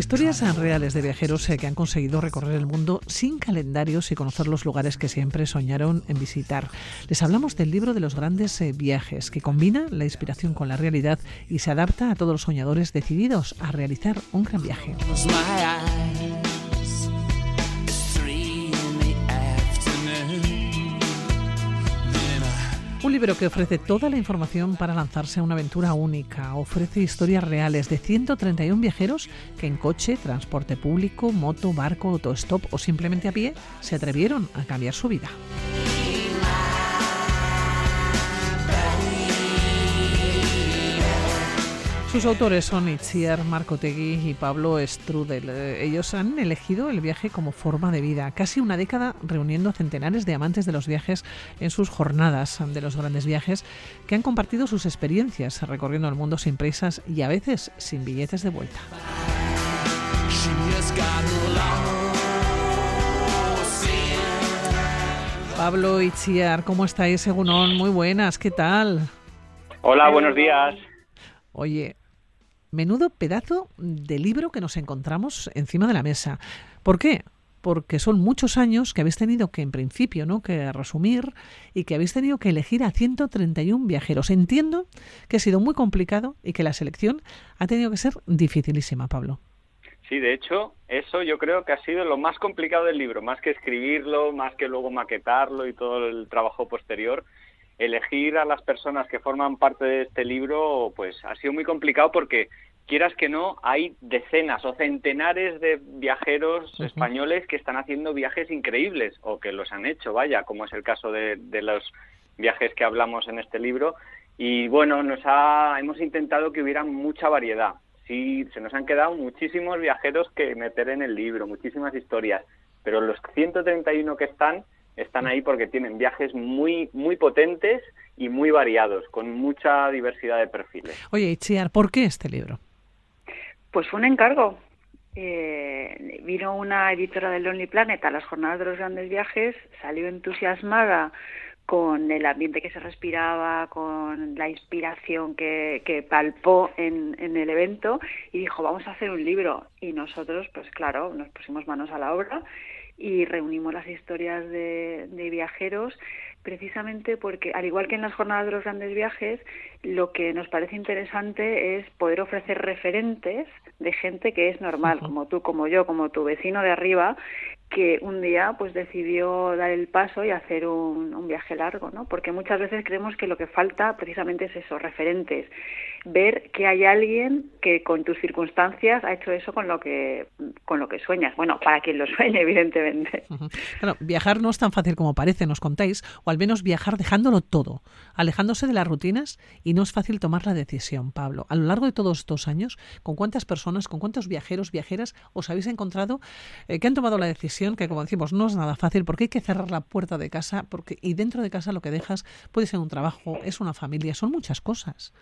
Historias reales de viajeros eh, que han conseguido recorrer el mundo sin calendarios y conocer los lugares que siempre soñaron en visitar. Les hablamos del libro de los grandes eh, viajes, que combina la inspiración con la realidad y se adapta a todos los soñadores decididos a realizar un gran viaje. Un libro que ofrece toda la información para lanzarse a una aventura única. Ofrece historias reales de 131 viajeros que en coche, transporte público, moto, barco, autostop o simplemente a pie se atrevieron a cambiar su vida. Sus autores son Itziar Marcotegui y Pablo Strudel. Ellos han elegido el viaje como forma de vida, casi una década reuniendo centenares de amantes de los viajes en sus jornadas de los grandes viajes, que han compartido sus experiencias recorriendo el mundo sin prisas y a veces sin billetes de vuelta. Pablo Itziar, ¿cómo estáis, Segunón? Muy buenas, ¿qué tal? Hola, buenos días. Oye, menudo pedazo de libro que nos encontramos encima de la mesa. ¿Por qué? Porque son muchos años que habéis tenido que, en principio, ¿no? que resumir y que habéis tenido que elegir a 131 viajeros. Entiendo que ha sido muy complicado y que la selección ha tenido que ser dificilísima, Pablo. Sí, de hecho, eso yo creo que ha sido lo más complicado del libro, más que escribirlo, más que luego maquetarlo y todo el trabajo posterior elegir a las personas que forman parte de este libro, pues ha sido muy complicado porque quieras que no, hay decenas o centenares de viajeros españoles que están haciendo viajes increíbles o que los han hecho, vaya, como es el caso de, los viajes que hablamos en este libro. Y bueno, nos ha, hemos intentado que hubiera mucha variedad. Sí, se nos han quedado muchísimos viajeros que meter en el libro, muchísimas historias, pero los 131 que están, están ahí porque tienen viajes muy, muy potentes y muy variados, con mucha diversidad de perfiles. Oye, Itziar, ¿por qué este libro? Pues fue un encargo. Eh, vino una editora del Lonely Planet a las jornadas de los grandes viajes, salió entusiasmada con el ambiente que se respiraba, con la inspiración que, que palpó en, en, el evento y dijo, vamos a hacer un libro. Y nosotros, pues claro, nos pusimos manos a la obra y reunimos las historias de, de, viajeros precisamente porque, al igual que en las jornadas de los grandes viajes, lo que nos parece interesante es poder ofrecer referentes de gente que es normal, como tú, como yo, como tu vecino de arriba, que un día pues decidió dar el paso y hacer un, un, viaje largo, ¿no? Porque muchas veces creemos que lo que falta precisamente es eso, referentes, ver que hay alguien que con tus circunstancias ha hecho eso con lo que con lo que sueñas. Bueno, para quien lo sueñe, evidentemente. Viajar no es tan fácil como parece, nos contáis, o al menos viajar dejándolo todo, alejándose de las rutinas y no es fácil tomar la decisión, Pablo. A lo largo de todos estos años, ¿con cuántas personas, con cuántos viajeros, viajeras os habéis encontrado eh, que han tomado la decisión que, como decimos, no es nada fácil porque hay que cerrar la puerta de casa porque y dentro de casa lo que dejas puede ser un trabajo, es una familia, son muchas cosas.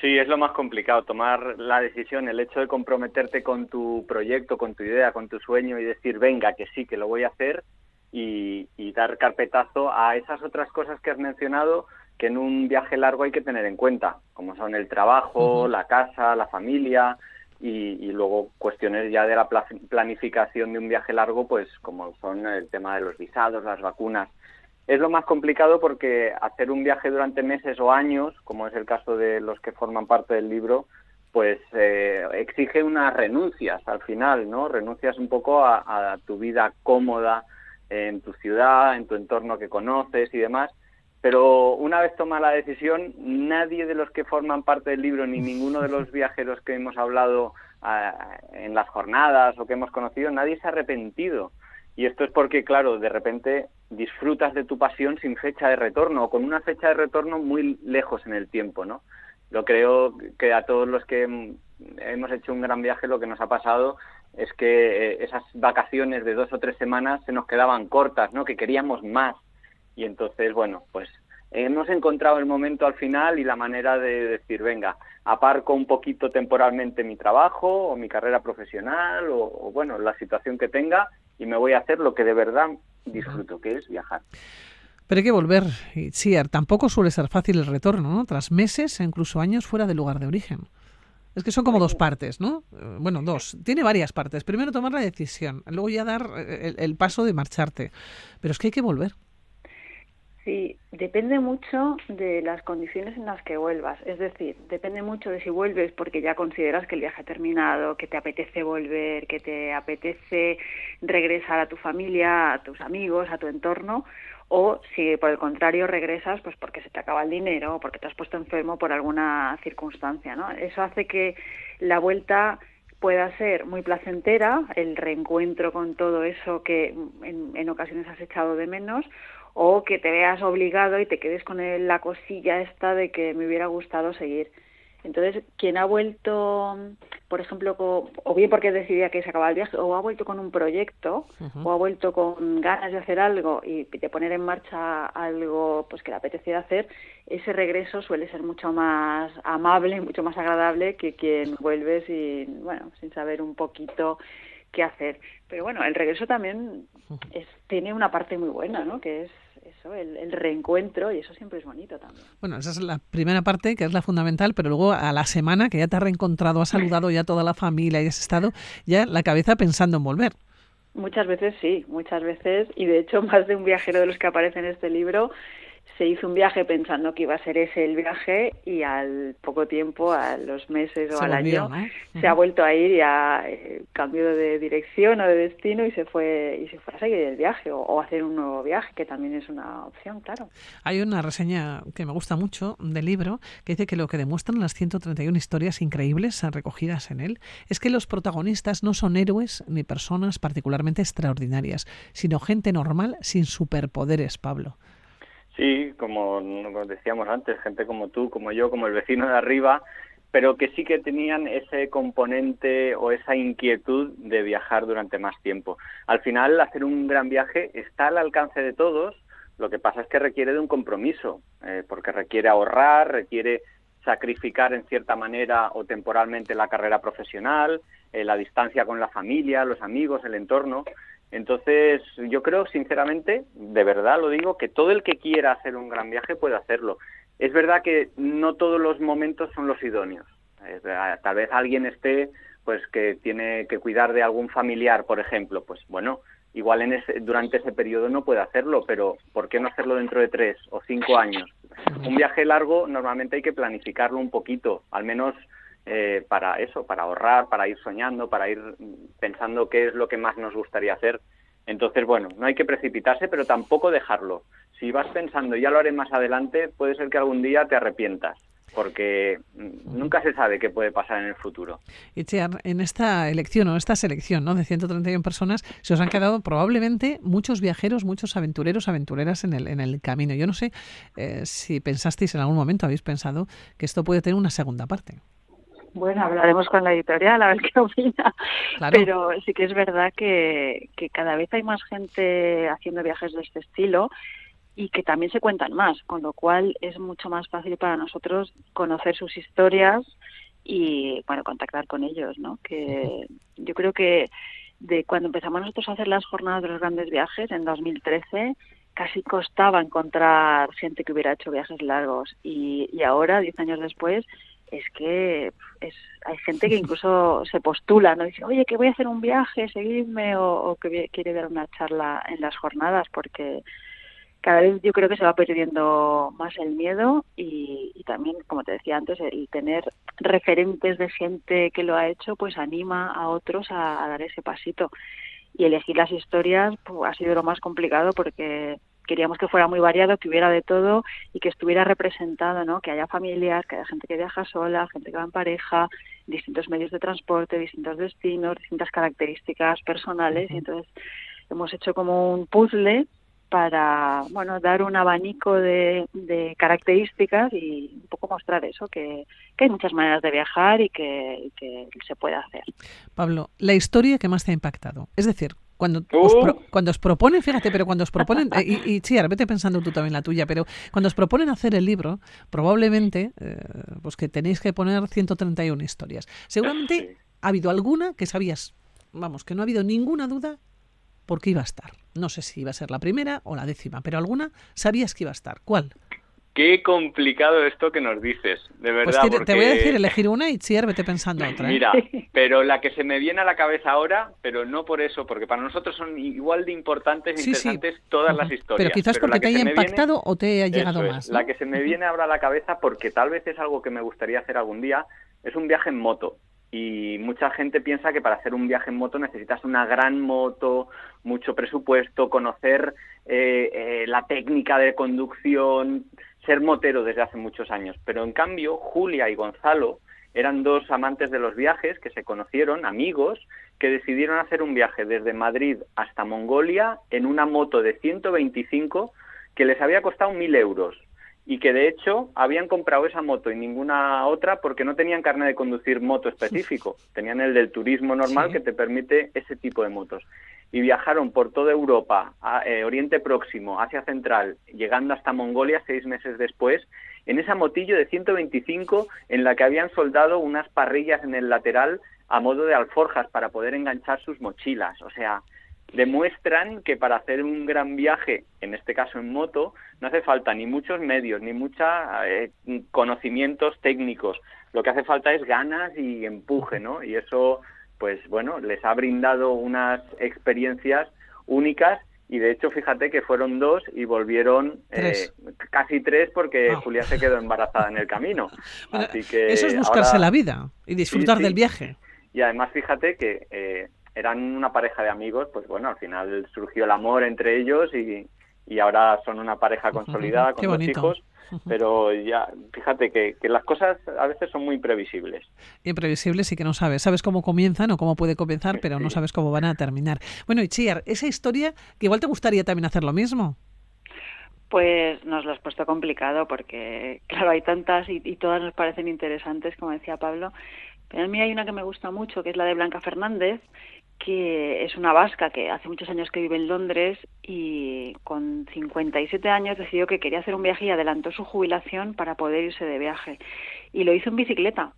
Sí, es lo más complicado, tomar la decisión, el hecho de comprometerte con tu proyecto, con tu idea, con tu sueño y decir, venga, que sí, que lo voy a hacer y, dar carpetazo a esas otras cosas que has mencionado que en un viaje largo hay que tener en cuenta, como son el trabajo, la casa, la familia, y, luego cuestiones ya de la planificación de un viaje largo, pues como son el tema de los visados, las vacunas. Es lo más complicado porque hacer un viaje durante meses o años, como es el caso de los que forman parte del libro, pues eh, exige unas renuncias al final, ¿no? Renuncias un poco a, a tu vida cómoda en tu ciudad, en tu entorno que conoces y demás, pero una vez toma la decisión, nadie de los que forman parte del libro, ni ninguno de los viajeros que hemos hablado ah, en las jornadas o que hemos conocido, nadie se ha arrepentido. Y esto es porque, claro, de repente disfrutas de tu pasión sin fecha de retorno o con una fecha de retorno muy lejos en el tiempo, ¿no? Yo creo que a todos los que hemos hecho un gran viaje lo que nos ha pasado es que eh, esas vacaciones de dos o tres semanas se nos quedaban cortas, ¿no? Que queríamos más y entonces, bueno, pues hemos encontrado el momento al final y la manera de decir, venga, aparco un poquito temporalmente mi trabajo o mi carrera profesional o, bueno, la situación que tenga y me voy a hacer lo que de verdad disfruto, que es viajar. Pero hay que volver, sí, tampoco suele ser fácil el retorno, ¿no? Tras meses e incluso años fuera del lugar de origen. Es que son como dos partes, ¿no? Eh, bueno, dos. Tiene varias partes. Primero tomar la decisión, luego ya dar eh, el paso de marcharte. Pero es que hay que volver. Sí, depende mucho de las condiciones en las que vuelvas. Es decir, depende mucho de si vuelves porque ya consideras que el viaje ha terminado, que te apetece volver, que te apetece regresar a tu familia, a tus amigos, a tu entorno, o si por el contrario regresas pues porque se te acaba el dinero o porque te has puesto enfermo por alguna circunstancia, ¿no? Eso hace que la vuelta pueda ser muy placentera, el reencuentro con todo eso que en, en ocasiones has echado de menos, o que te veas obligado y te quedes con la cosilla esta de que me hubiera gustado seguir. Entonces, quien ha vuelto, por ejemplo, o bien porque decidía que se acababa el viaje, o ha vuelto con un proyecto, o ha vuelto con ganas de hacer algo y de poner en marcha algo pues que le apetecía hacer, ese regreso suele ser mucho más amable, mucho más agradable que quien vuelve sin, bueno, sin saber un poquito qué hacer. Pero bueno, el regreso también es, tiene una parte muy buena, ¿no? Que es eso, el, reencuentro, y eso siempre es bonito también. Bueno, esa es la primera parte, que es la fundamental, pero luego a la semana que ya te has reencontrado, has saludado ya toda la familia y has estado ya la cabeza pensando en volver. Muchas veces sí, muchas veces, y de hecho más de un viajero de los que aparece en este libro se hizo un viaje pensando que iba a ser ese el viaje y al poco tiempo, a los meses o al año, se ha vuelto a ir y ha eh, cambiado de dirección o de destino y se fue y se fue a seguir el viaje o, o, hacer un nuevo viaje, que también es una opción, claro. Hay una reseña que me gusta mucho del libro que dice que lo que demuestran las 131 historias increíbles recogidas en él es que los protagonistas no son héroes ni personas particularmente extraordinarias, sino gente normal sin superpoderes, Pablo. Sí, como decíamos antes, gente como tú, como yo, como el vecino de arriba, pero que sí que tenían ese componente o esa inquietud de viajar durante más tiempo. Al final, hacer un gran viaje está al alcance de todos, lo que pasa es que requiere de un compromiso, eh, porque requiere ahorrar, requiere sacrificar en cierta manera o temporalmente la carrera profesional, eh, la distancia con la familia, los amigos, el entorno. Entonces, yo creo, sinceramente, de verdad lo digo, que todo el que quiera hacer un gran viaje puede hacerlo. Es verdad que no todos los momentos son los idóneos. Tal vez alguien esté, pues, que tiene que cuidar de algún familiar, por ejemplo. Pues, bueno, igual en ese, durante ese periodo no puede hacerlo, pero ¿por qué no hacerlo dentro de tres o cinco años? Un viaje largo normalmente hay que planificarlo un poquito, al menos eh, para eso, para ahorrar, para ir soñando, para ir pensando qué es lo que más nos gustaría hacer. Entonces, bueno, no hay que precipitarse, pero tampoco dejarlo. Si vas pensando, ya lo haré más adelante, puede ser que algún día te arrepientas porque nunca se sabe qué puede pasar en el futuro. Y en esta elección o esta selección ¿no? de 131 personas se os han quedado probablemente muchos viajeros, muchos aventureros, aventureras en el, en el camino. Yo no sé eh, si pensasteis en algún momento, habéis pensado que esto puede tener una segunda parte. Bueno, hablaremos con la editorial a ver qué opina. Pero sí que es verdad que, que cada vez hay más gente haciendo viajes de este estilo y que también se cuentan más, con lo cual es mucho más fácil para nosotros conocer sus historias y bueno contactar con ellos, ¿no? Que yo creo que de cuando empezamos nosotros a hacer las jornadas de los grandes viajes en 2013 casi costaba encontrar gente que hubiera hecho viajes largos y, y ahora, diez años después, es que es, hay gente que incluso se postula, ¿no? Dice, oye, que voy a hacer un viaje, seguidme, o, que quiere dar una charla en las jornadas, porque cada vez yo creo que se va perdiendo más el miedo y, también, como te decía antes, el tener referentes de gente que lo ha hecho, pues anima a otros a, a dar ese pasito. Y elegir las historias pues, ha sido lo más complicado porque queríamos que fuera muy variado, que hubiera de todo y que estuviera representado, ¿no? Que haya familias, que haya gente que viaja sola, gente que va en pareja, distintos medios de transporte, distintos destinos, distintas características personales y entonces hemos hecho como un puzzle para bueno dar un abanico de, características y un poco mostrar eso que, hay muchas maneras de viajar y que, que, se puede hacer. Pablo, la historia que más te ha impactado, es decir, cuando, os cuando os proponen, fíjate, pero cuando os proponen, eh, y, y vete pensando tú también la tuya, pero cuando os proponen hacer el libro, probablemente, eh, pues que tenéis que poner 131 historias. Seguramente ha habido alguna que sabías, vamos, que no ha habido ninguna duda porque iba a estar. No sé si iba a ser la primera o la décima, pero alguna sabías que iba a estar. ¿Cuál? Qué complicado esto que nos dices, de pues verdad. Pues te, voy a decir elegir una y Chiar, vete pensando otra. ¿eh? Mira, pero la que se me viene a la cabeza ahora, pero no por eso, porque para nosotros son igual de importantes e interesantes todas las historias. Pero quizás porque te haya impactado o te haya llegado más. La que se me viene ahora a la cabeza, porque tal vez es algo que me gustaría hacer algún día, es un viaje en moto. Y mucha gente piensa que para hacer un viaje en moto necesitas una gran moto, mucho presupuesto, conocer eh, eh, la técnica de conducción, ser motero desde hace muchos años, pero en cambio Julia y Gonzalo eran dos amantes de los viajes que se conocieron, amigos, que decidieron hacer un viaje desde Madrid hasta Mongolia en una moto de 125 que les había costado mil euros y que de hecho habían comprado esa moto y ninguna otra porque no tenían carne de conducir moto específico, tenían el del turismo normal que te permite ese tipo de motos y viajaron por toda Europa, eh, Oriente Próximo, Asia Central, llegando hasta Mongolia seis meses después, en esa motillo de 125 en la que habían soldado unas parrillas en el lateral a modo de alforjas para poder enganchar sus mochilas. O sea, demuestran que para hacer un gran viaje, en este caso en moto, no hace falta ni muchos medios, ni muchos eh, conocimientos técnicos. Lo que hace falta es ganas y empuje, ¿no? Y eso pues bueno, les ha brindado unas experiencias únicas y de hecho fíjate que fueron dos y volvieron eh, casi tres porque ah. Julia se quedó embarazada en el camino. Así que eso es buscarse la vida y disfrutar del viaje. Y además fíjate que eh, eran una pareja de amigos, pues bueno, al final surgió el amor entre ellos y, y ahora son una pareja consolidada con dos hijos pero ya, fíjate que, las cosas a veces son muy imprevisibles. Imprevisibles y que no sabes. Sabes cómo comienzan o cómo puede comenzar, pero no sabes cómo van a terminar. Bueno, y Chiar, esa historia, que igual te gustaría también hacer lo mismo. Pues nos lo has puesto complicado porque, claro, hay tantas y, y todas nos parecen interesantes, como decía Pablo. Pero a mí hay una que me gusta mucho, que es la de Blanca Fernández, que es una vasca que hace muchos años que vive en Londres y con 57 años decidió que quería hacer un viaje y adelantó su jubilación para poder irse de viaje. Y lo hizo en bicicleta,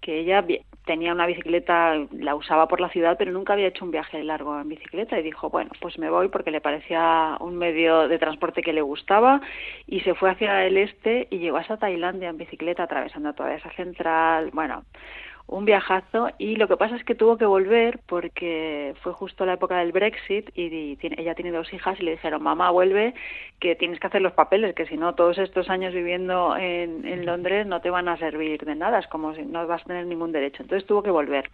que ella tenía una bicicleta, la usaba por la ciudad, pero nunca había hecho un viaje largo en bicicleta y dijo, bueno, pues me voy porque le parecía un medio de transporte que le gustaba y se fue hacia el este y llegó hasta Tailandia en bicicleta, atravesando toda esa central, bueno, un viajazo y lo que pasa es que tuvo que volver porque fue justo la época del Brexit y, ella tiene dos hijas y le dijeron mamá vuelve que tienes que hacer los papeles que si no todos estos años viviendo en, en Londres no te van a servir de nada es como si no vas a tener ningún derecho entonces tuvo que volver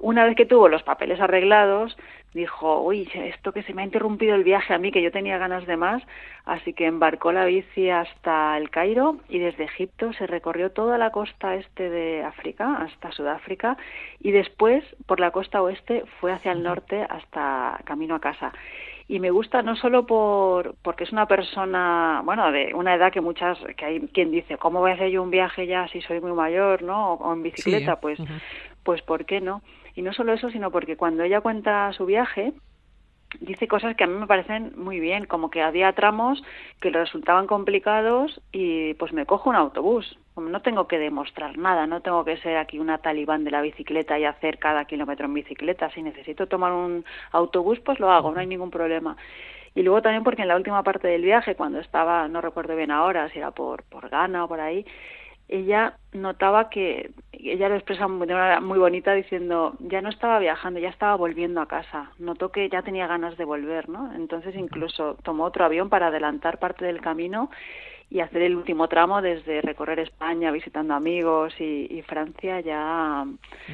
una vez que tuvo los papeles arreglados, dijo, uy, esto que se me ha interrumpido el viaje a mí, que yo tenía ganas de más, así que embarcó la bici hasta el Cairo y desde Egipto se recorrió toda la costa este de África, hasta Sudáfrica, y después por la costa oeste fue hacia el norte hasta camino a casa. Y me gusta no solo por porque es una persona bueno de una edad que muchas que hay quien dice cómo voy a hacer yo un viaje ya si soy muy mayor no o, en bicicleta pues pues por qué no y no solo eso, sino porque cuando ella cuenta su viaje, dice cosas que a mí me parecen muy bien, como que había tramos que le resultaban complicados y pues me cojo un autobús. No tengo que demostrar nada, no tengo que ser aquí una talibán de la bicicleta y hacer cada kilómetro en bicicleta. Si necesito tomar un autobús, pues lo hago, no hay ningún problema. Y luego también porque en la última parte del viaje, cuando estaba, no recuerdo bien ahora, si era por, por Ghana o por ahí, ella notaba que ella lo expresa de una manera muy bonita diciendo ya no estaba viajando ya estaba volviendo a casa. Notó que ya tenía ganas de volver no entonces incluso tomó otro avión para adelantar parte del camino y hacer el último tramo desde recorrer España visitando amigos y, Francia ya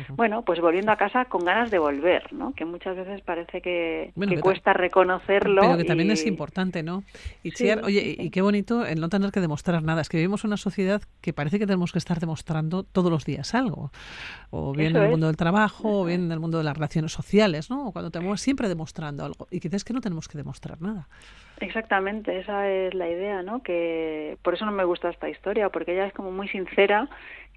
bueno pues volviendo a casa con ganas de volver no que muchas veces parece que, cuesta reconocerlo pero que también es importante no y oye y qué bonito el no tener que demostrar nada. Es que vivimos una sociedad que parece que tenemos que estar demostrando todos los días algo. O bien en el mundo del trabajo o bien en el mundo de las relaciones sociales no o cuando tenemos siempre demostrando algo. Y quizás que no tenemos que demostrar nada Exactamente, esa es la idea, ¿no? Que por eso no me gusta esta historia, porque ella es como muy sincera.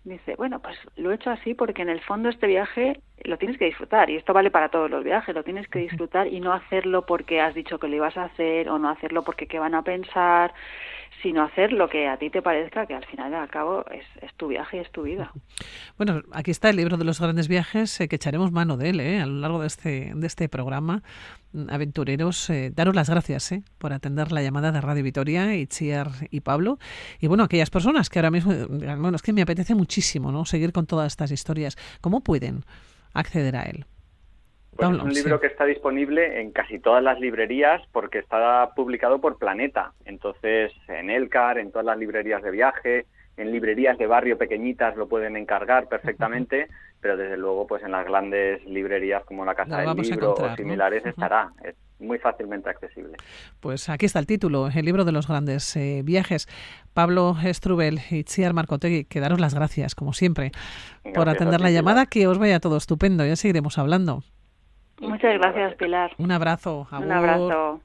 Dice, bueno, pues lo he hecho así porque en el fondo este viaje lo tienes que disfrutar y esto vale para todos los viajes, lo tienes que disfrutar y no hacerlo porque has dicho que lo ibas a hacer o no hacerlo porque qué van a pensar, sino hacer lo que a ti te parezca que al final y al cabo es, tu viaje y es tu vida. Bueno, aquí está el libro de los grandes viajes eh, que echaremos mano de él eh, a lo largo de este, de este programa. Mm, aventureros, eh, daros las gracias por atender la llamada de Radio Vitoria, Itziar y Pablo. Y bueno, aquellas personas que ahora mismo, bueno, es que me apetece muchísimo ¿no? seguir con todas estas historias. ¿Cómo pueden? acceder a él. Pues es un libro que está disponible en casi todas las librerías porque está publicado por Planeta. Entonces, en Elcar, en todas las librerías de viaje, en librerías de barrio pequeñitas lo pueden encargar perfectamente, pero desde luego pues en las grandes librerías como la Casa del Libro o similares estará. Es muy fácilmente accesible. Pues aquí está el título, el libro de los grandes eh, viajes. Pablo Strubel y Chiar Marcotegui, que daros las gracias, como siempre, por atender la llamada, que os vaya todo estupendo, ya seguiremos hablando. Muchas gracias, Pilar. Un abrazo. Un abrazo.